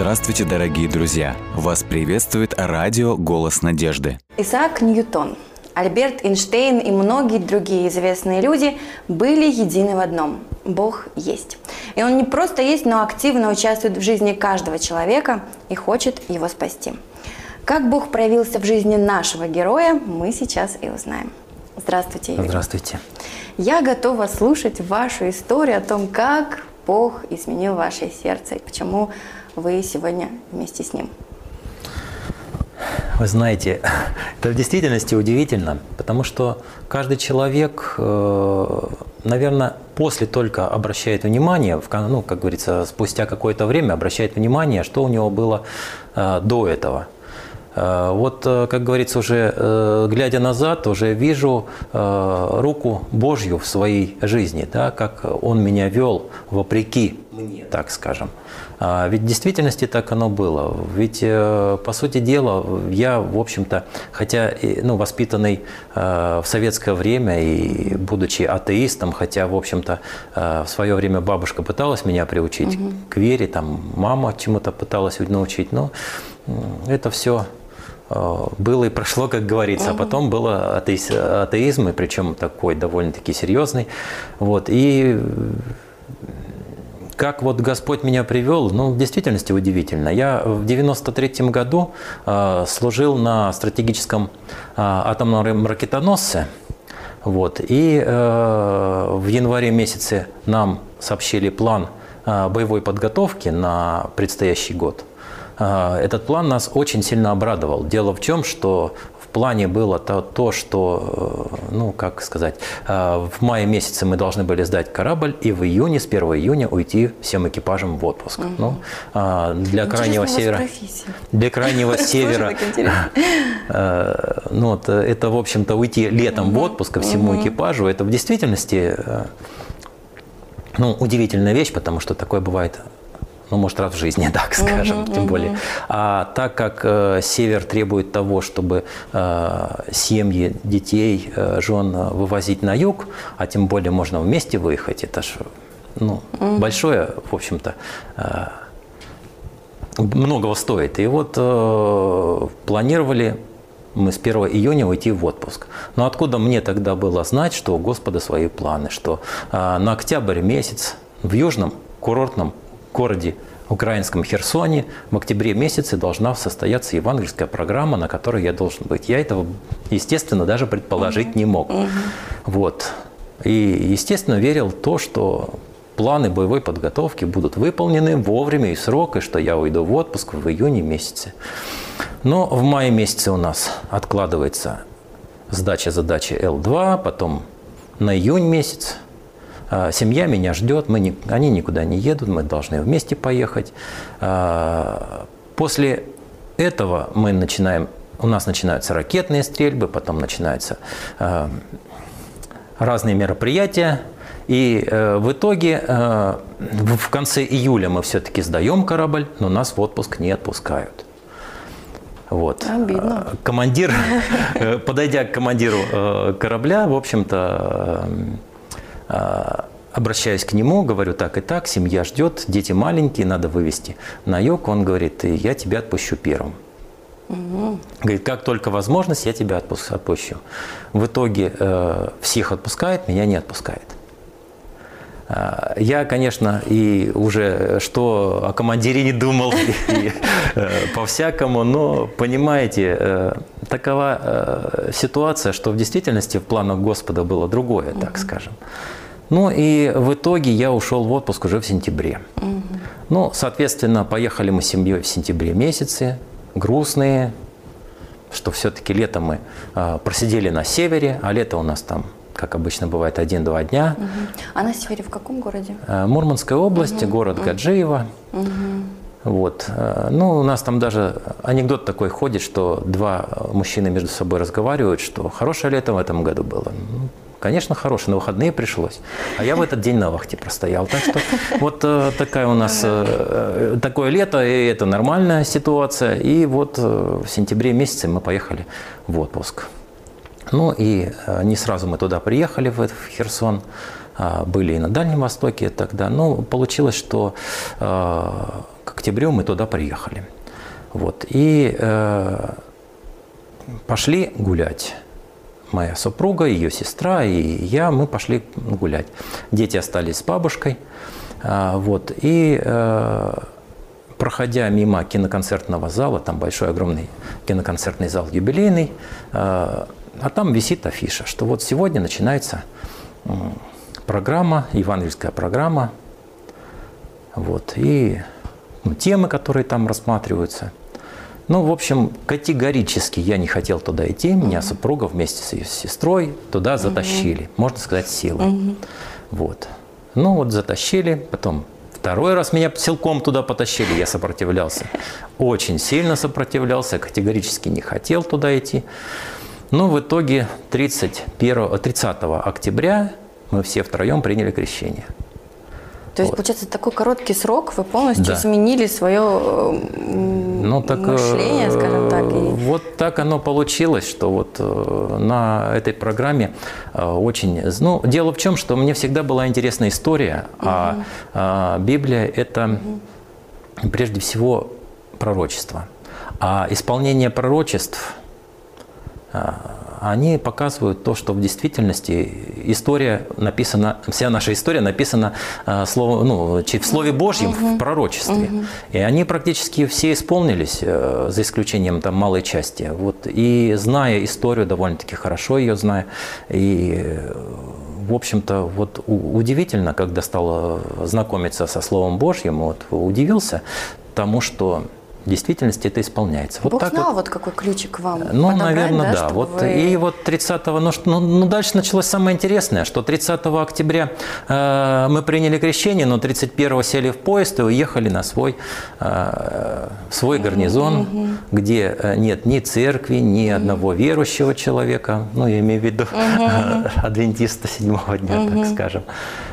Здравствуйте, дорогие друзья! Вас приветствует радио «Голос надежды». Исаак Ньютон, Альберт Эйнштейн и многие другие известные люди были едины в одном – Бог есть. И Он не просто есть, но активно участвует в жизни каждого человека и хочет его спасти. Как Бог проявился в жизни нашего героя, мы сейчас и узнаем. Здравствуйте, Юрий. Здравствуйте. Я готова слушать вашу историю о том, как Бог изменил ваше сердце и почему вы сегодня вместе с Ним. Вы знаете, это в действительности удивительно, потому что каждый человек, э, наверное, после только обращает внимание, ну, как говорится, спустя какое-то время обращает внимание, что у него было э, до этого – Э, вот, как говорится, уже глядя назад, уже вижу руку Божью в своей жизни, да, как Он меня вел вопреки мне, так скажем. А ведь в действительности так оно было. Ведь, по сути дела, я, в общем-то, хотя ну, воспитанный в советское время и будучи атеистом, хотя, в общем-то, в свое время бабушка пыталась меня приучить угу. к вере, там мама чему-то пыталась научить, но это все Э, было и прошло, как говорится, а потом было атеиз, атеизм, и причем такой довольно-таки серьезный. Вот, и как вот Господь меня привел, ну, в действительности удивительно. Я в 93 году э, служил на стратегическом э, атомном ракетоносце, вот, и э, в январе месяце нам сообщили план э, боевой подготовки на предстоящий год. Этот план нас очень сильно обрадовал. Дело в чем, что в плане было то, то что, э, ну, как сказать, э, в мае месяце мы должны были сдать корабль и в июне, с 1 июня уйти всем экипажем в отпуск. Угу. Ну, а, для Интересно крайнего севера... Для крайнего севера... Э, ну, вот, это, в общем-то, уйти летом в отпуск ко всему экипажу, это в действительности ну, удивительная вещь, потому что такое бывает ну, может, раз в жизни, так скажем, uh-huh, тем uh-huh. более. А так как э, север требует того, чтобы э, семьи, детей, э, жен вывозить на юг, а тем более можно вместе выехать, это же ну, uh-huh. большое, в общем-то, э, многого стоит. И вот э, планировали мы с 1 июня уйти в отпуск. Но откуда мне тогда было знать, что у Господа свои планы, что э, на октябрь месяц в южном курортном городе украинском Херсоне в октябре месяце должна состояться евангельская программа, на которой я должен быть. Я этого, естественно, даже предположить не мог. Вот. И, естественно, верил в то, что планы боевой подготовки будут выполнены вовремя и срок, и что я уйду в отпуск в июне месяце. Но в мае месяце у нас откладывается сдача задачи Л2, потом на июнь месяц – семья меня ждет, мы не, они никуда не едут, мы должны вместе поехать. А, после этого мы начинаем, у нас начинаются ракетные стрельбы, потом начинаются а, разные мероприятия. И э, в итоге э, в конце июля мы все-таки сдаем корабль, но нас в отпуск не отпускают. Вот. Обидно. Командир, э, подойдя к командиру корабля, в общем-то, а, обращаюсь к нему, говорю так и так, семья ждет, дети маленькие, надо вывести на юг. Он говорит, я тебя отпущу первым. Угу. Говорит, как только возможность, я тебя отпущу. В итоге э, всех отпускает, меня не отпускает. А, я, конечно, и уже что о командире не думал, и, э, по-всякому, но, понимаете, э, такова э, ситуация, что в действительности в планах Господа было другое, так скажем. Ну и в итоге я ушел в отпуск уже в сентябре. Угу. Ну, соответственно, поехали мы с семьей в сентябре месяце, грустные, что все-таки лето мы э, просидели на севере, а лето у нас там, как обычно бывает, один-два дня. Угу. А на севере в каком городе? Э, Мурманская область, угу. город угу. Гаджиево. Угу. Вот. Э, ну, у нас там даже анекдот такой ходит, что два мужчины между собой разговаривают, что хорошее лето в этом году было. Ну, Конечно, хороший, на выходные пришлось. А я в этот день на вахте простоял. Так что вот э, такая у нас, э, э, такое лето, и это нормальная ситуация. И вот в сентябре месяце мы поехали в отпуск. Ну и не сразу мы туда приехали, в Херсон, а, были и на Дальнем Востоке тогда. Но получилось, что э, к октябрю мы туда приехали. Вот. И пошли гулять. Моя супруга, ее сестра и я, мы пошли гулять. Дети остались с бабушкой. А, вот. И проходя мимо киноконцертного зала, там большой огромный киноконцертный зал юбилейный, а там висит афиша, что вот сегодня начинается программа, евангельская программа, вот, и ну, темы, которые там рассматриваются. Ну, в общем, категорически я не хотел туда идти. Меня супруга вместе с ее сестрой туда затащили, можно сказать, силой. Вот. Ну, вот затащили, потом Второй раз меня силком туда потащили, я сопротивлялся. Очень сильно сопротивлялся, категорически не хотел туда идти. Но ну, в итоге 31, 30 октября мы все втроем приняли крещение. То есть, вот. получается, такой короткий срок вы полностью да. изменили свое ну, так, мышление, скажем так. И... Вот так оно получилось, что вот э, на этой программе э, очень... Ну, дело в чем, что мне всегда была интересна история, угу. а, а Библия – это угу. прежде всего пророчество. А исполнение пророчеств – а, они показывают то, что в действительности история написана, вся наша история написана а, слово, ну, в Слове Божьем, угу. в пророчестве. Угу. И они практически все исполнились, э, за исключением там малой части. Вот, и зная историю, довольно-таки хорошо ее зная, и в общем-то, вот удивительно, когда стал э, знакомиться со Словом Божьим, вот удивился тому, что в действительности это исполняется. Вот Бог так знал, вот, вот какой ключик вам Ну, наверное, да. да. Вот, вы... И вот 30-го, ну, ну, ну, дальше началось самое интересное, что 30 октября э, мы приняли крещение, но 31-го сели в поезд и уехали на свой, э, свой гарнизон, угу. где э, нет ни церкви, ни угу. одного верующего человека, ну, я имею в виду угу. адвентиста седьмого дня, угу. так скажем.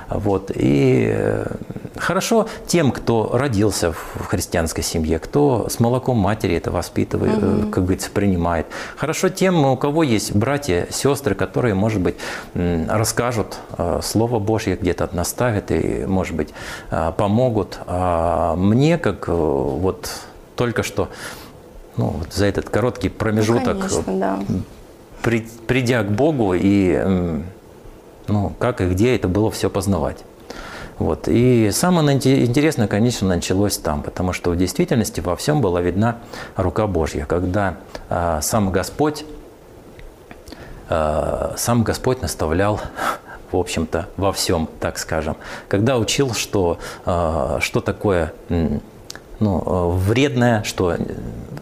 Вот. И э, хорошо тем, кто родился в христианской семье, кто с молоком матери это воспитывает, угу. как говорится, принимает. Хорошо тем, у кого есть братья, сестры, которые, может быть, расскажут э, Слово Божье, где-то наставят и, может быть, помогут. А мне, как вот только что ну, вот за этот короткий промежуток, ну, конечно, да. при, придя к Богу и ну, как и где это было все познавать. Вот. И самое интересное, конечно, началось там, потому что в действительности во всем была видна рука Божья, когда э, сам Господь, э, сам Господь наставлял в общем-то, во всем, так скажем. Когда учил, что, э, что такое ну, вредное, что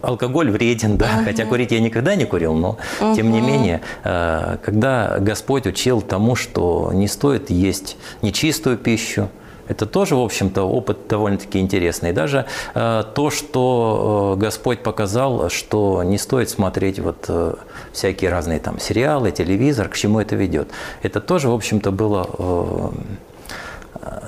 алкоголь вреден, да, uh-huh. хотя курить я никогда не курил, но uh-huh. тем не менее, э, когда Господь учил тому, что не стоит есть нечистую пищу, это тоже, в общем-то, опыт довольно-таки интересный. Даже э, то, что э, Господь показал, что не стоит смотреть вот э, всякие разные там сериалы, телевизор, к чему это ведет. Это тоже, в общем-то, было э,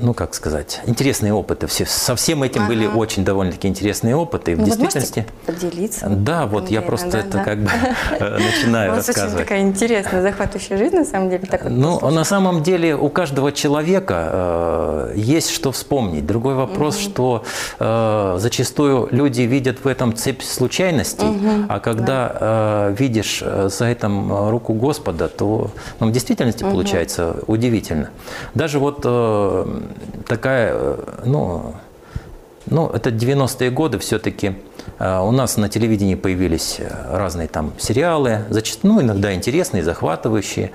ну, как сказать, интересные опыты. Все, со всем этим ага. были очень довольно-таки интересные опыты. В ну, действительности... поделиться? Да, вот я просто да, это да. как бы э, начинаю рассказывать. Очень такая интересная, захватывающая жизнь, на самом деле. Так ну, на самом деле у каждого человека э, есть что вспомнить. Другой вопрос, угу. что э, зачастую люди видят в этом цепь случайностей, угу. а когда да. э, видишь э, за этим руку Господа, то ну, в действительности угу. получается удивительно. Даже вот э, такая, э, ну, ну, это 90-е годы все-таки. Э, у нас на телевидении появились э, разные там сериалы, зачастую, ну, иногда интересные, захватывающие.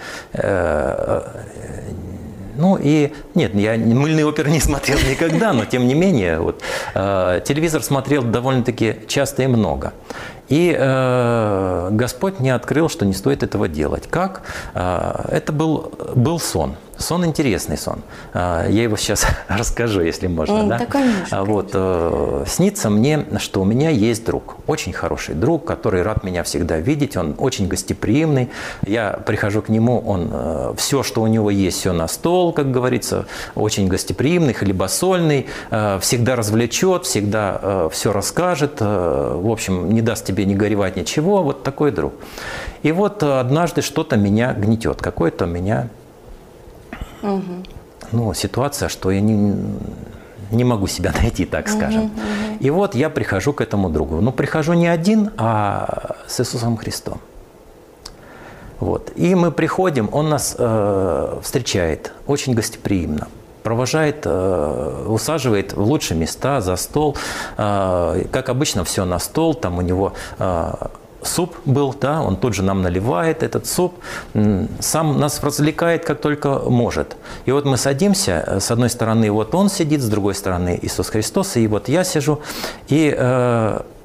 Ну и нет, я мыльные оперы не смотрел никогда, но тем не менее вот, э, телевизор смотрел довольно-таки часто и много. И э, Господь мне открыл, что не стоит этого делать. Как? Э, это был, был сон сон интересный сон. А, я его сейчас расскажу, если можно. Mm, да? да, конечно, А Вот, э, снится мне, что у меня есть друг, очень хороший друг, который рад меня всегда видеть, он очень гостеприимный. Я прихожу к нему, он э, все, что у него есть, все на стол, как говорится, очень гостеприимный, хлебосольный, э, всегда развлечет, всегда э, все расскажет, э, в общем, не даст тебе ни горевать, ничего, вот такой друг. И вот э, однажды что-то меня гнетет, какое-то меня ну, ситуация, что я не, не могу себя найти, так скажем. И вот я прихожу к этому другу. Ну, прихожу не один, а с Иисусом Христом. Вот. И мы приходим, он нас э, встречает очень гостеприимно, провожает, э, усаживает в лучшие места за стол. Э, как обычно, все на стол, там у него э, суп был, да, он тут же нам наливает этот суп, сам нас развлекает как только может. И вот мы садимся, с одной стороны вот он сидит, с другой стороны Иисус Христос, и вот я сижу, и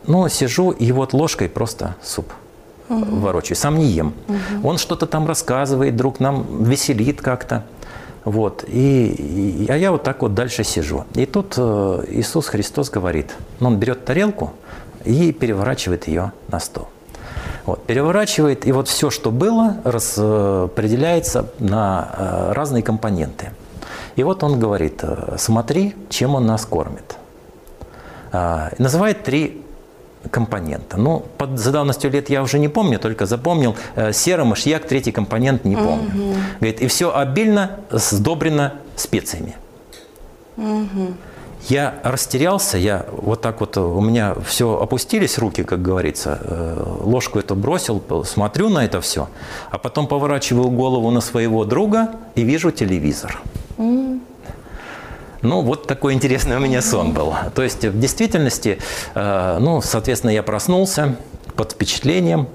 ну, сижу, и вот ложкой просто суп ворочаю, сам не ем. Он что-то там рассказывает, друг нам веселит как-то. Вот. И, и- а я вот так вот дальше сижу. И тут э, Иисус Христос говорит, ну, он берет тарелку и переворачивает ее на стол. Вот, переворачивает, и вот все, что было, распределяется на э, разные компоненты. И вот он говорит, э, смотри, чем он нас кормит. Называет три компонента. Ну, под, за давностью лет я уже не помню, только запомнил э, серый мышьяк, третий компонент не помню. Говорит, и все обильно сдобрено специями. Я растерялся, я вот так вот, у меня все опустились руки, как говорится, э, ложку эту бросил, смотрю на это все, а потом поворачиваю голову на своего друга и вижу телевизор. Ну, вот такой интересный у меня сон был. То есть, в действительности, э, ну, соответственно, я проснулся под впечатлением.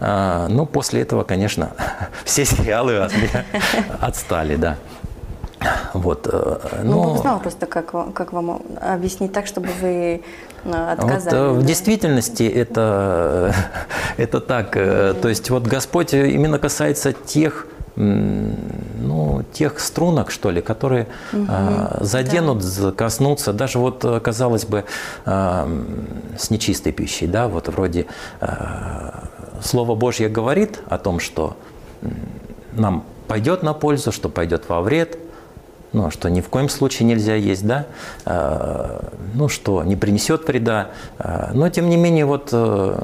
Э, Ну, после этого, конечно, все сериалы от меня отстали, да. Вот. э, Ну, но- Бог знал просто, как, вам- как вам объяснить так, чтобы вы э, вот, в действительности это, это так. То есть вот Господь именно касается тех, ну, тех струнок, что ли, которые э, заденут, з- коснутся. Даже вот, э, казалось бы, э, м, с нечистой пищей, да, вот вроде э, Слово Божье говорит о том, что нам пойдет на пользу, что пойдет во вред, ну, что ни в коем случае нельзя есть, да, Э, ну, что не принесет вреда, Э, но тем не менее, вот э,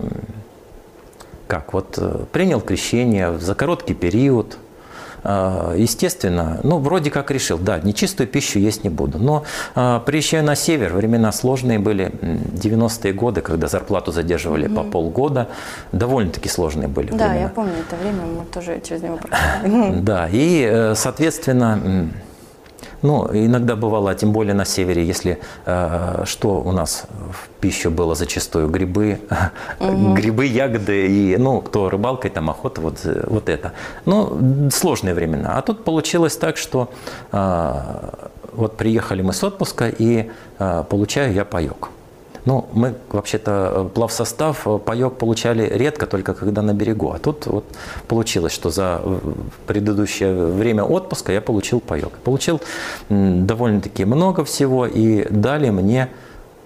как, вот э, принял крещение за короткий период, естественно, ну, вроде как решил, да, нечистую пищу есть не буду, но э, приезжаю на север, времена сложные были, м, 90-е годы, когда зарплату задерживали по полгода, довольно-таки сложные были Да, времена. я помню это время, мы тоже через него проходили. Да, и, э, соответственно, ну, иногда бывало, тем более на севере, если э, что у нас в пищу было зачастую, грибы, грибы, ягоды, и, ну, кто рыбалкой, там, охота, вот, э, вот это. Ну, сложные времена. А тут получилось так, что э, вот приехали мы с отпуска, и э, получаю я паек. Ну, мы вообще-то э, плавсостав, э, паек получали редко, только когда на берегу. А тут вот получилось, что за э, предыдущее время отпуска я получил паек. Получил довольно-таки много всего и дали мне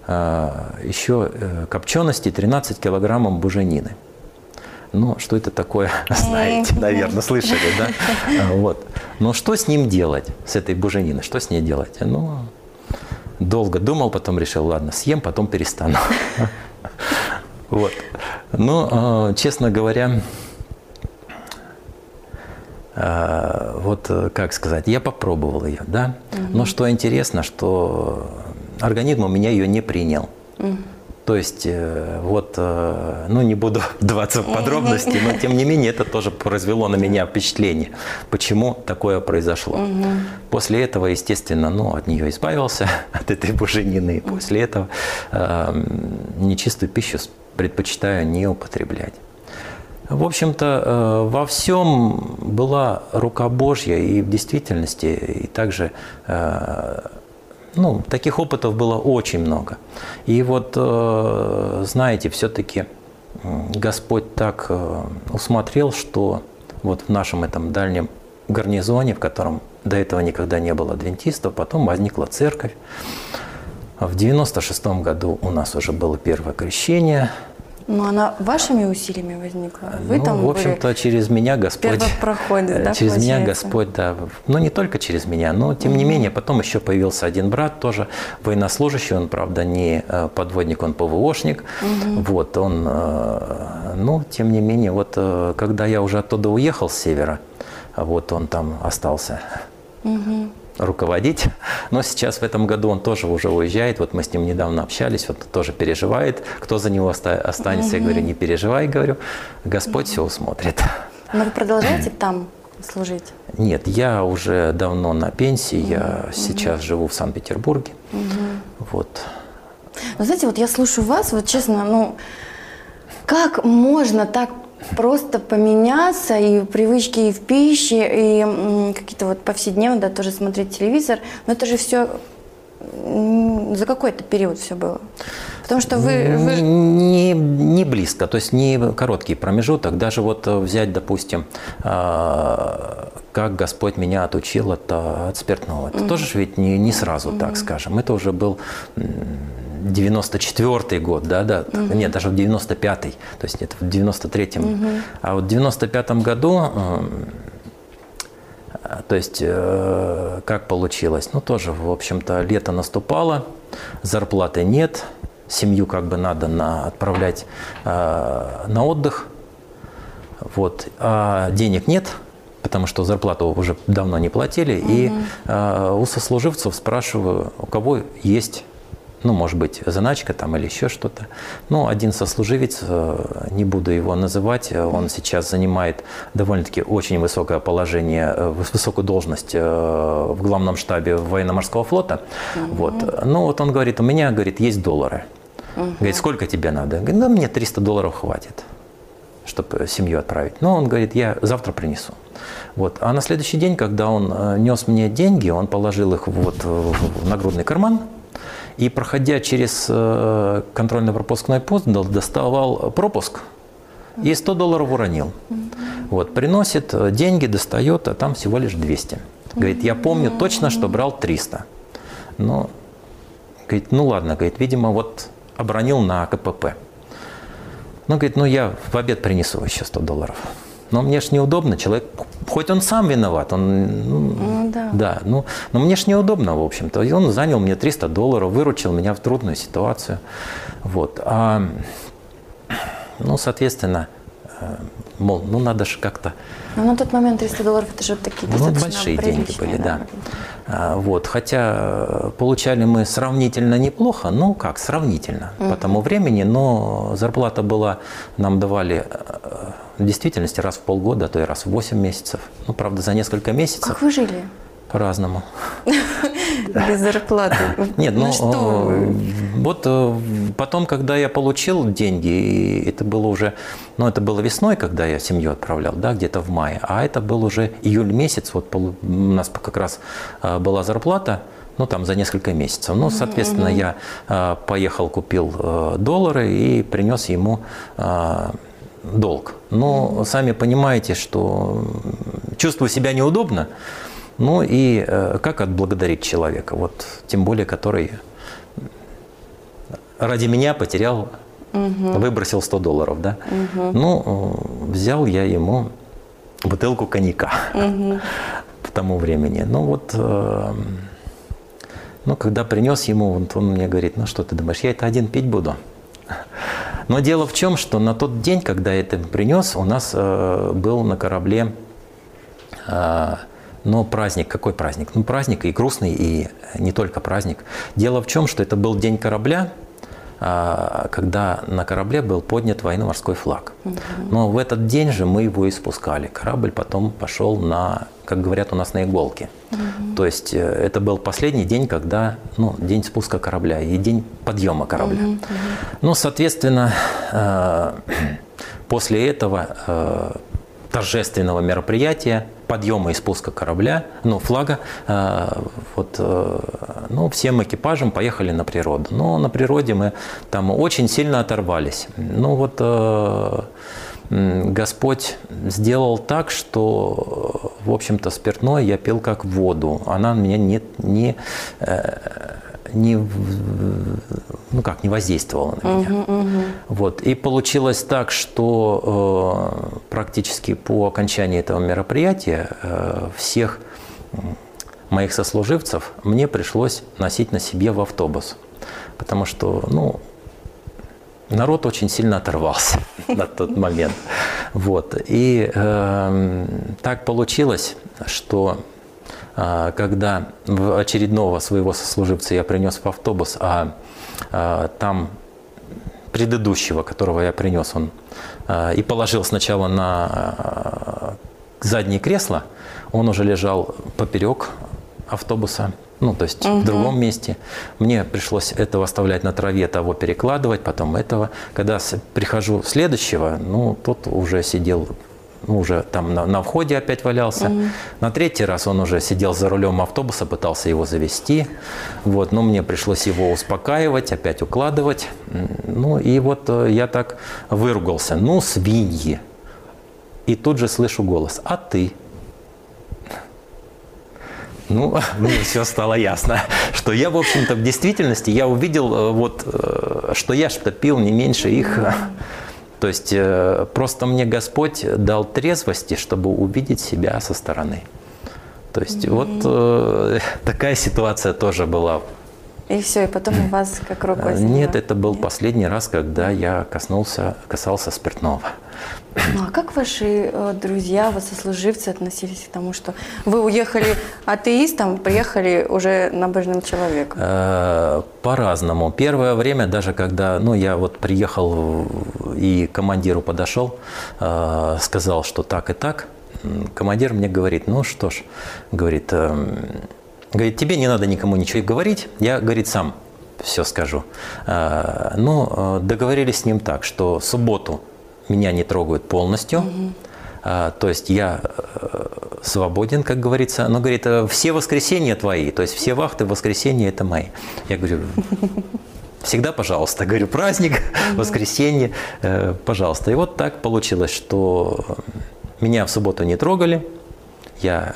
еще копчености 13 килограммов буженины. Ну, что это такое, знаете, наверное, слышали, да? Вот. Но что с ним делать, с этой бужениной? Что с ней делать? Ну, долго думал, потом решил, ладно, съем, потом перестану. Вот. Ну, э, честно говоря, э, вот э, как сказать, я попробовал ее, да. Но что интересно, что организм у меня ее не принял. То есть, э, вот, э, ну не буду вдаваться в подробности, но тем не менее это тоже произвело на меня впечатление, почему такое произошло. После этого, естественно, ну, от нее избавился, от этой буженины, после этого э, нечистую пищу предпочитаю не употреблять. В общем-то, э, во всем была рука Божья, и в действительности, и также, ну, таких опытов было очень много. И вот, э, знаете, все-таки Господь так э, усмотрел, что вот в нашем этом дальнем гарнизоне, в котором до этого никогда не было адвентистов. Потом возникла церковь. В 96 году у нас уже было первое крещение. Но она вашими усилиями возникла? Вы ну, там в общем-то, через меня Господь... первопроходец, да, Через меня получается? Господь, да. Ну, не только через меня, но, тем не менее, потом еще появился один брат, тоже военнослужащий. Он, правда, не э, подводник, он ПВОшник. Вот, он... э, Ну, тем не менее, вот э, когда я уже оттуда уехал с севера, вот он там остался руководить. Но сейчас в этом году он тоже уже уезжает. Вот мы с ним недавно общались, вот тоже переживает, кто за него оста- останется. Я говорю, не переживай, говорю, Господь все усмотрит. Но вы продолжаете там служить? Нет, я уже давно на пенсии, я сейчас живу в Санкт-Петербурге. Вот. Но знаете, вот я слушаю вас, вот честно, ну, как можно так просто поменяться и привычки и в пище, и какие-то вот повседневно, да, тоже смотреть телевизор, но это же все за какой-то период все было. Потому что вы, Не, вы- не, не близко, то есть не короткий промежуток. Даже вот э, взять, допустим, а, как Господь меня отучил от, а, от спиртного. Это тоже ж ведь не, не сразу, так скажем. Это уже был 94-й год, да, да, нет, даже в 95-й, то есть это в 93-м. А вот в 95-м году а, то есть, э, как получилось? Ну, тоже, в общем-то, лето наступало, зарплаты нет, семью как бы надо на, отправлять э, на отдых, вот, а денег нет, потому что зарплату уже давно не платили, и э, у сослуживцев спрашиваю, у кого есть ну, может быть, заначка там или еще что-то. Ну, один сослуживец, э, не буду его называть, э, он сейчас занимает довольно-таки очень высокое положение, э, выс- высокую должность в главном штабе военно-морского флота. Вот. Ну, вот он говорит, у меня, говорит, есть доллары. Говорит, сколько тебе надо? Говорит, ну, мне 300 долларов хватит чтобы семью отправить. Но он говорит, я завтра принесу. Вот. А на следующий день, когда он нес мне деньги, он положил их вот в нагрудный карман, и, проходя через э, контрольно-пропускной пост, доставал пропуск и 100 долларов уронил. Вот, приносит э, деньги, достает, а там всего лишь 200. Говорит, я помню точно, что брал 300. Но, говорит, ну ладно, говорит, видимо, вот обронил на КПП. Ну, говорит, ну я в обед принесу еще 100 долларов. Но мне ж неудобно, человек, хоть он сам виноват, он, ну, Ну, да. да, ну, но мне ж неудобно, в общем-то. И он занял мне 300 долларов, выручил меня в трудную ситуацию. Вот. А, ну, соответственно, э, мол, ну, надо же как-то Но на тот момент 300 долларов это же такие ну, большие деньги были, да. А, Вот, хотя э, получали мы сравнительно неплохо, ну как, сравнительно по тому времени, но зарплата была, нам давали э, в действительности раз в полгода, а то и раз в 8 месяцев. Ну, правда, за несколько месяцев Как вы жили по-разному. без зарплаты? Нет, ну, что э, вот э, потом, когда я получил деньги, и это было уже, ну, это было весной, когда я семью отправлял, да, где-то в мае, а это был уже июль месяц, вот у нас как раз э, была зарплата, ну, там за несколько месяцев. Ну, соответственно, я поехал, купил доллары и принес ему долг. Но сами понимаете, что чувствую себя неудобно, ну и э, как отблагодарить человека, вот тем более, который ради меня потерял, выбросил 100 долларов, да? Ну, э, взял я ему бутылку коньяка к тому времени. Ну вот, э, ну когда принес ему, вот он мне говорит, ну что ты думаешь, я это один пить буду? Но дело в чем, что на тот день, когда это принес, у нас э, был на корабле а, но праздник, какой праздник? Ну, праздник и грустный, и не только праздник. Дело в чем, что это был день корабля, когда на корабле был поднят военно-морской флаг. Но в этот день же мы его и спускали. Корабль потом пошел на, как говорят у нас, на иголки. То есть э, это был последний день, когда, ну, день спуска корабля и день подъема корабля. Ну, соответственно, э, после этого э, торжественного мероприятия, подъема и спуска корабля, ну, флага, вот, ну, всем экипажем поехали на природу. Но на природе мы там очень сильно оторвались. Ну, вот, э, Господь сделал так, что, в общем-то, спиртное я пил как воду. Она меня не, не, э, не, ну как, не воздействовала на меня. Угу, угу. Вот. И получилось так, что э, практически по окончании этого мероприятия э, всех моих сослуживцев мне пришлось носить на себе в автобус. Потому что, ну, народ очень сильно оторвался на тот момент. Вот. И э, так получилось, что э, когда очередного своего сослуживца я принес в автобус, а э, там предыдущего, которого я принес, он э, и положил сначала на э, заднее кресло, он уже лежал поперек автобуса, ну, то есть угу. в другом месте. Мне пришлось этого оставлять на траве, того перекладывать, потом этого. Когда прихожу следующего, ну, тот уже сидел ну, уже там на, на входе опять валялся. Угу. На третий раз он уже сидел за рулем автобуса, пытался его завести. Вот, но мне пришлось его успокаивать, опять укладывать. Ну и вот э, я так выругался. Ну, свиньи. И тут же слышу голос. А ты? Ну, мне все стало ясно, что я, в общем-то, в действительности, я увидел, э, вот, э, что я что пил не меньше их. То есть э, просто мне Господь дал трезвости, чтобы увидеть себя со стороны. То есть mm-hmm. вот такая ситуация тоже была. И все, и потом у вас как рукой Нет, это был Нет? последний раз, когда я коснулся, касался спиртного. Ну а как ваши э, друзья, вот сослуживцы относились к тому, что вы уехали атеистом, приехали уже набожным человеком? Э, по-разному. Первое время, даже когда ну, я вот приехал и командиру подошел, э, сказал, что так и так, командир мне говорит, ну что ж, говорит, говорит, тебе не надо никому ничего говорить, я, говорит, сам все скажу. Ну, договорились с ним так, что субботу меня не трогают полностью. Угу. А, то есть я э, свободен, как говорится. Но говорит, «Э, все воскресенья твои, то есть все вахты воскресенья это мои. Я говорю, всегда пожалуйста. Говорю, праздник, воскресенье, э, пожалуйста. И вот так получилось, что меня в субботу не трогали. Я,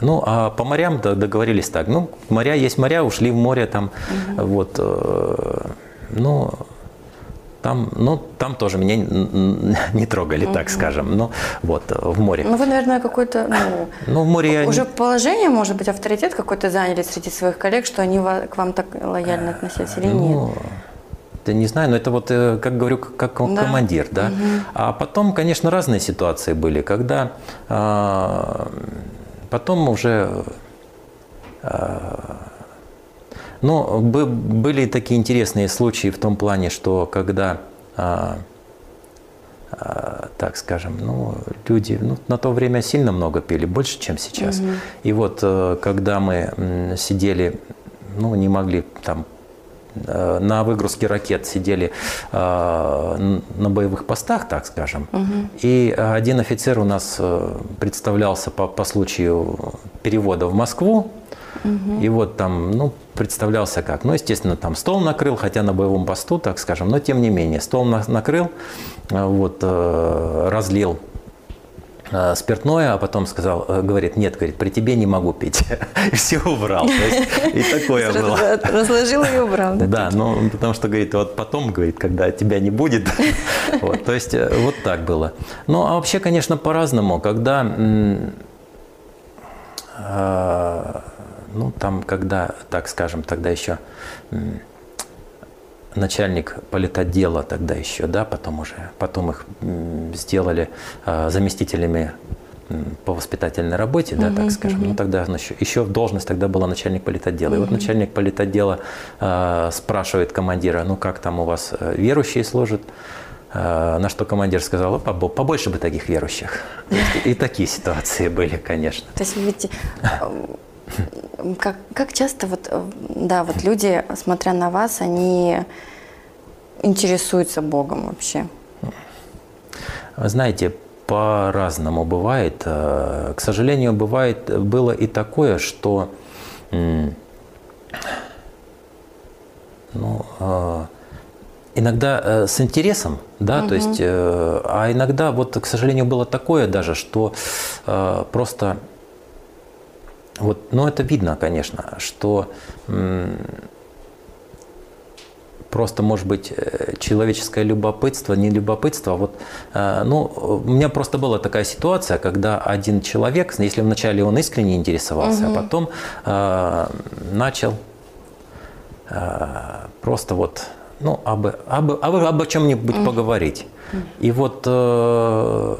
ну, а по морям договорились так. Ну, моря есть моря, ушли в море там. Угу. Вот, ну, там, ну, там тоже меня не трогали, угу. так скажем. Ну, вот, в море. Ну, вы, наверное, какой-то, ну, ну в море уже я... положение, может быть, авторитет какой-то заняли среди своих коллег, что они к вам так лояльно относились или ну, нет? Да не знаю, но это вот, э, как говорю, как да. командир, да. Угу. А потом, конечно, разные ситуации были, когда а, потом уже а, но были такие интересные случаи в том плане, что когда, а, а, так скажем, ну, люди ну, на то время сильно много пили, больше, чем сейчас. Угу. И вот э, когда мы сидели, ну, не могли там на выгрузке ракет сидели э, на боевых постах, так скажем. Угу. И один офицер у нас э, представлялся по, по случаю перевода в Москву. Угу. И вот там, ну, представлялся как. Ну, естественно, там стол накрыл, хотя на боевом посту, так скажем, но тем не менее. Стол накрыл, э, вот, э, разлил э, спиртное, а потом сказал, говорит, нет, говорит, при тебе не могу пить. И все убрал. То есть, и такое было. Разложил и убрал. Да, да ну, потому что, говорит, вот потом, говорит, когда тебя не будет. вот, то есть, вот так было. Ну, а вообще, конечно, по-разному. Когда ну, там, когда, так скажем, тогда еще начальник политотдела тогда еще, да, потом уже, потом их сделали а, заместителями по воспитательной работе, да, так скажем. Ну, тогда еще, еще должность тогда была начальник политотдела. И вот начальник политотдела э, спрашивает командира, ну, как там у вас э, верующие служат? Э, на что командир сказал, побольше бы таких верующих. И такие ситуации были, конечно. То есть ведь как, как часто вот, э, да, вот люди, смотря на вас, они интересуются Богом вообще? Знаете, по-разному бывает. Э, к сожалению, бывает, было и такое, что ну, э, иногда с интересом, да, угу. то есть, а иногда вот, к сожалению, было такое даже, что просто вот, ну это видно, конечно, что просто, может быть, э, человеческое любопытство, не любопытство, а вот, э, ну, у меня просто была такая ситуация, когда один человек, если вначале он искренне интересовался, угу. а потом э, начал э, просто вот, ну, об, об, об, об чем-нибудь угу. поговорить. И вот э,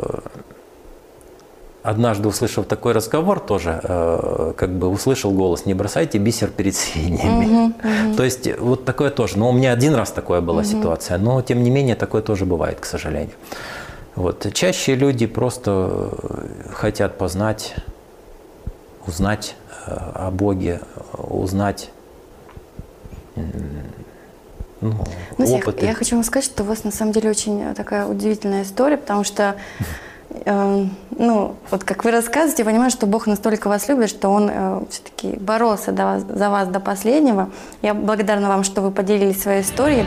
однажды услышав такой разговор тоже, э, как бы услышал голос, не бросайте бисер перед свиньями. Угу, угу. То есть вот такое тоже. Но у меня один раз такое была угу. ситуация, но тем не менее такое тоже бывает, к сожалению. Вот. Чаще люди просто хотят познать, узнать э, о Боге, узнать ну, ну, опыты. Я, я хочу вам сказать, что у вас на самом деле очень такая удивительная история, потому что Эм, ну, вот как вы рассказываете, я понимаю, что Бог настолько вас любит, что Он э, все-таки боролся до вас, за вас до последнего. Я благодарна вам, что вы поделились своей историей.